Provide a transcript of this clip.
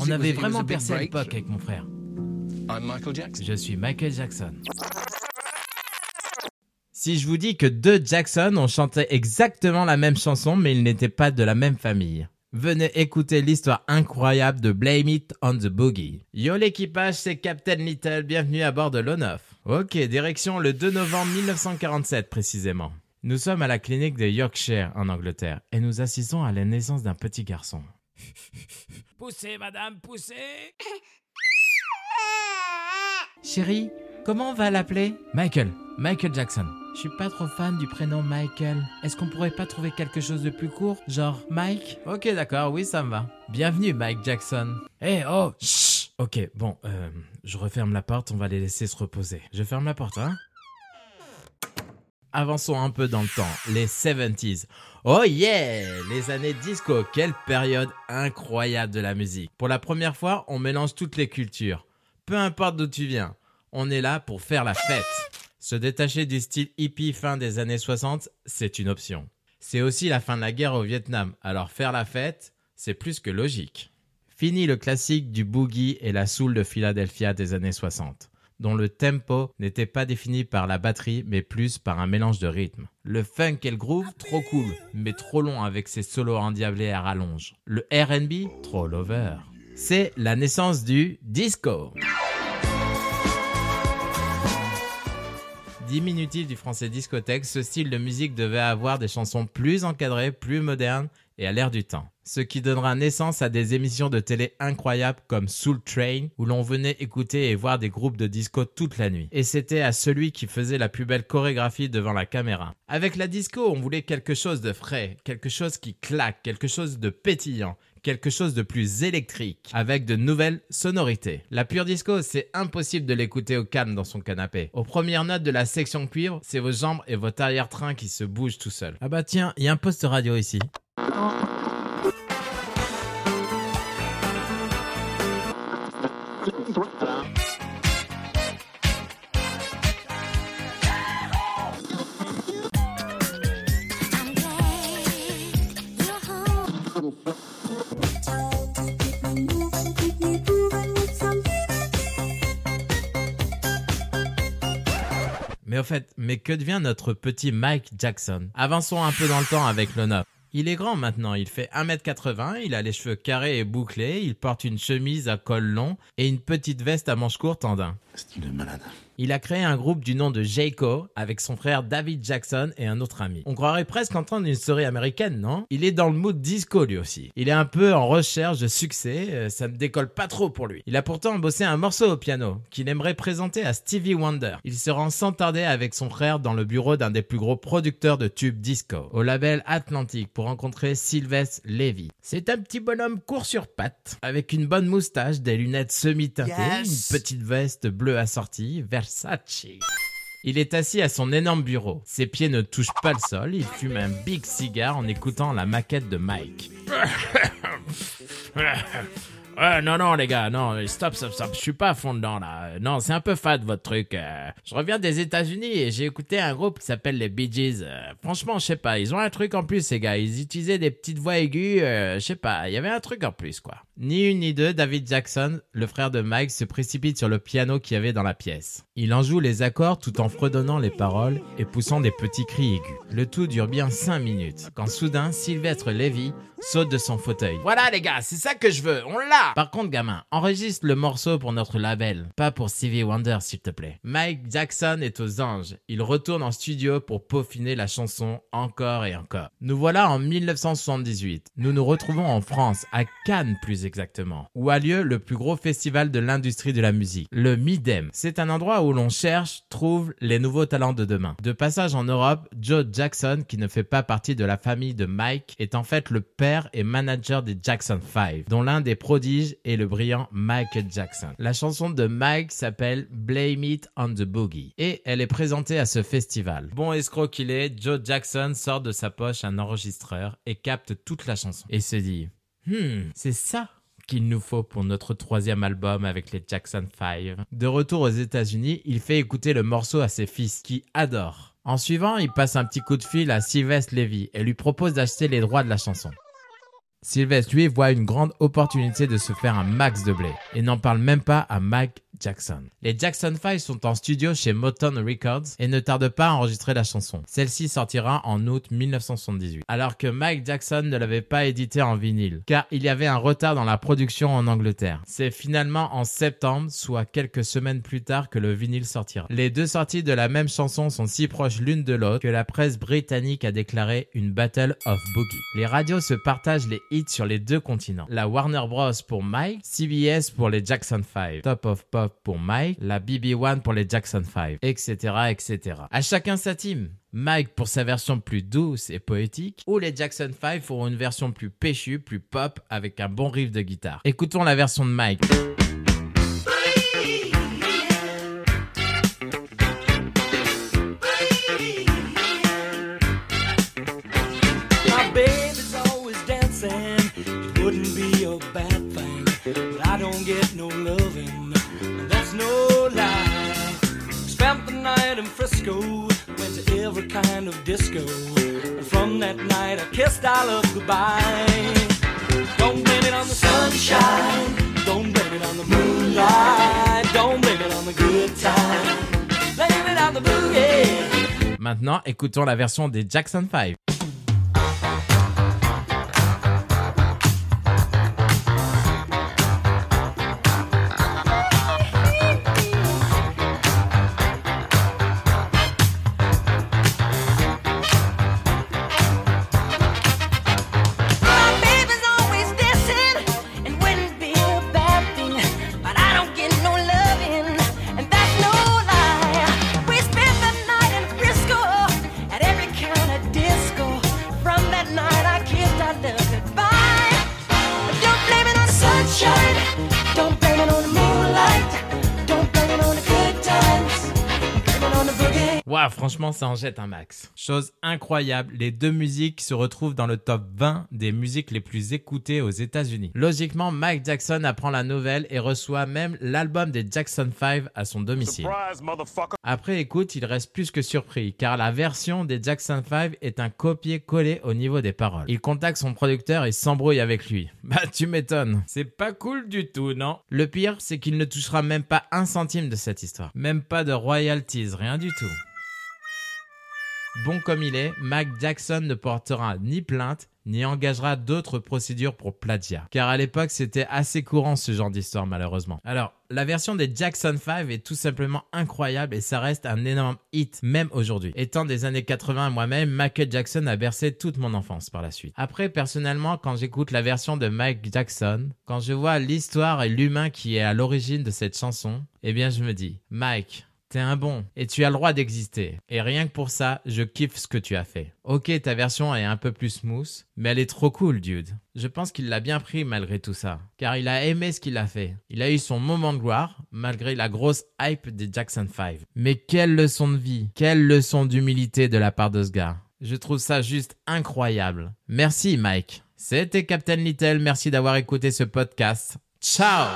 On avait vraiment percé à l'époque avec mon frère. Je suis Michael Jackson. Si je vous dis que deux Jackson ont chanté exactement la même chanson, mais ils n'étaient pas de la même famille. Venez écouter l'histoire incroyable de Blame It on the Boogie. Yo l'équipage, c'est Captain Little, bienvenue à bord de l'O9. Ok, direction le 2 novembre 1947 précisément. Nous sommes à la clinique de Yorkshire en Angleterre et nous assistons à la naissance d'un petit garçon. poussez madame, poussez Chérie, comment on va l'appeler? Michael. Michael Jackson. Je suis pas trop fan du prénom Michael. Est-ce qu'on pourrait pas trouver quelque chose de plus court Genre Mike? Ok, d'accord, oui, ça me va. Bienvenue, Mike Jackson. Eh, oh, chut Ok, bon, euh, je referme la porte, on va les laisser se reposer. Je ferme la porte, hein? Avançons un peu dans le temps, les 70s. Oh yeah Les années disco, quelle période incroyable de la musique. Pour la première fois, on mélange toutes les cultures. Peu importe d'où tu viens, on est là pour faire la fête. Se détacher du style hippie fin des années 60, c'est une option. C'est aussi la fin de la guerre au Vietnam, alors faire la fête, c'est plus que logique. Fini le classique du boogie et la soul de Philadelphia des années 60, dont le tempo n'était pas défini par la batterie mais plus par un mélange de rythmes. Le funk et le groove, trop cool, mais trop long avec ses solos endiablés à rallonge. Le RB, trop lover. C'est la naissance du disco. Diminutif du français discothèque, ce style de musique devait avoir des chansons plus encadrées, plus modernes et à l'air du temps. Ce qui donnera naissance à des émissions de télé incroyables comme Soul Train, où l'on venait écouter et voir des groupes de disco toute la nuit. Et c'était à celui qui faisait la plus belle chorégraphie devant la caméra. Avec la disco, on voulait quelque chose de frais, quelque chose qui claque, quelque chose de pétillant, quelque chose de plus électrique, avec de nouvelles sonorités. La pure disco, c'est impossible de l'écouter au calme dans son canapé. Aux premières notes de la section cuivre, c'est vos jambes et votre arrière-train qui se bougent tout seul. Ah bah tiens, il y a un poste radio ici. Mais au fait, mais que devient notre petit Mike Jackson? Avançons un peu dans le temps avec le Il est grand maintenant, il fait 1m80, il a les cheveux carrés et bouclés, il porte une chemise à col long et une petite veste à manches courtes en daim. Style malade. Il a créé un groupe du nom de Jayco avec son frère David Jackson et un autre ami. On croirait presque entendre une story américaine, non? Il est dans le mood disco lui aussi. Il est un peu en recherche de succès, euh, ça ne décolle pas trop pour lui. Il a pourtant bossé un morceau au piano qu'il aimerait présenter à Stevie Wonder. Il se rend sans tarder avec son frère dans le bureau d'un des plus gros producteurs de tubes disco, au label Atlantic pour rencontrer Sylvester Levy. C'est un petit bonhomme court sur pattes, avec une bonne moustache, des lunettes semi-teintées, une petite veste bleue assortie, il est assis à son énorme bureau. Ses pieds ne touchent pas le sol. Il fume un big cigare en écoutant la maquette de Mike. Non, non, les gars, non, stop, stop, stop, je suis pas à fond dedans, là. Non, c'est un peu fade, votre truc. Euh. Je reviens des États-Unis et j'ai écouté un groupe qui s'appelle les Bee Gees. Euh. Franchement, je sais pas, ils ont un truc en plus, ces gars. Ils utilisaient des petites voix aiguës, euh, je sais pas, il y avait un truc en plus, quoi. Ni une ni deux, David Jackson, le frère de Mike, se précipite sur le piano qu'il y avait dans la pièce. Il en joue les accords tout en fredonnant les paroles et poussant des petits cris aigus. Le tout dure bien 5 minutes, quand soudain Sylvestre Levy saute de son fauteuil. Voilà les gars, c'est ça que je veux, on l'a Par contre gamin, enregistre le morceau pour notre label, pas pour Stevie Wonder s'il te plaît. Mike Jackson est aux anges, il retourne en studio pour peaufiner la chanson encore et encore. Nous voilà en 1978, nous nous retrouvons en France, à Cannes plus exactement, où a lieu le plus gros festival de l'industrie de la musique, le Midem. C'est un endroit où l'on cherche, trouve les nouveaux talents de demain. De passage en Europe, Joe Jackson, qui ne fait pas partie de la famille de Mike, est en fait le père et manager des Jackson 5, dont l'un des prodiges est le brillant Michael Jackson. La chanson de Mike s'appelle Blame It on the Boogie et elle est présentée à ce festival. Bon escroc qu'il est, Joe Jackson sort de sa poche un enregistreur et capte toute la chanson et se dit Hmm, c'est ça qu'il nous faut pour notre troisième album avec les Jackson 5. De retour aux États-Unis, il fait écouter le morceau à ses fils qui adorent. En suivant, il passe un petit coup de fil à Sylvester Levy et lui propose d'acheter les droits de la chanson. Sylvester, lui, voit une grande opportunité de se faire un max de blé et n'en parle même pas à Mike Jackson. Les Jackson 5 sont en studio chez Motown Records et ne tardent pas à enregistrer la chanson. Celle-ci sortira en août 1978, alors que Mike Jackson ne l'avait pas édité en vinyle, car il y avait un retard dans la production en Angleterre. C'est finalement en septembre, soit quelques semaines plus tard, que le vinyle sortira. Les deux sorties de la même chanson sont si proches l'une de l'autre que la presse britannique a déclaré une Battle of Boogie. Les radios se partagent les hits sur les deux continents. La Warner Bros pour Mike, CBS pour les Jackson 5, Top of Pop pour Mike, la BB1 pour les Jackson 5, etc., etc. À chacun sa team. Mike pour sa version plus douce et poétique, ou les Jackson 5 pour une version plus péchue, plus pop, avec un bon riff de guitare. Écoutons la version de Mike. From that night, I kissed goodbye. Maintenant, écoutons la version des Jackson 5. Waouh, franchement, ça en jette un max. Chose incroyable, les deux musiques se retrouvent dans le top 20 des musiques les plus écoutées aux États-Unis. Logiquement, Mike Jackson apprend la nouvelle et reçoit même l'album des Jackson 5 à son domicile. Surprise. Après écoute, il reste plus que surpris, car la version des Jackson 5 est un copier-coller au niveau des paroles. Il contacte son producteur et s'embrouille avec lui. Bah tu m'étonnes. C'est pas cool du tout, non? Le pire, c'est qu'il ne touchera même pas un centime de cette histoire. Même pas de royalties, rien du tout. Bon comme il est, Mac Jackson ne portera ni plainte, ni engagera d'autres procédures pour plagiat. Car à l'époque, c'était assez courant ce genre d'histoire, malheureusement. Alors, la version des Jackson 5 est tout simplement incroyable et ça reste un énorme hit, même aujourd'hui. Étant des années 80 moi-même, Michael Jackson a bercé toute mon enfance par la suite. Après, personnellement, quand j'écoute la version de Mike Jackson, quand je vois l'histoire et l'humain qui est à l'origine de cette chanson, eh bien, je me dis, Mike, T'es un bon et tu as le droit d'exister. Et rien que pour ça, je kiffe ce que tu as fait. Ok, ta version est un peu plus smooth, mais elle est trop cool, dude. Je pense qu'il l'a bien pris malgré tout ça, car il a aimé ce qu'il a fait. Il a eu son moment de gloire, malgré la grosse hype des Jackson 5. Mais quelle leçon de vie, quelle leçon d'humilité de la part de ce gars. Je trouve ça juste incroyable. Merci Mike. C'était Captain Little, merci d'avoir écouté ce podcast. Ciao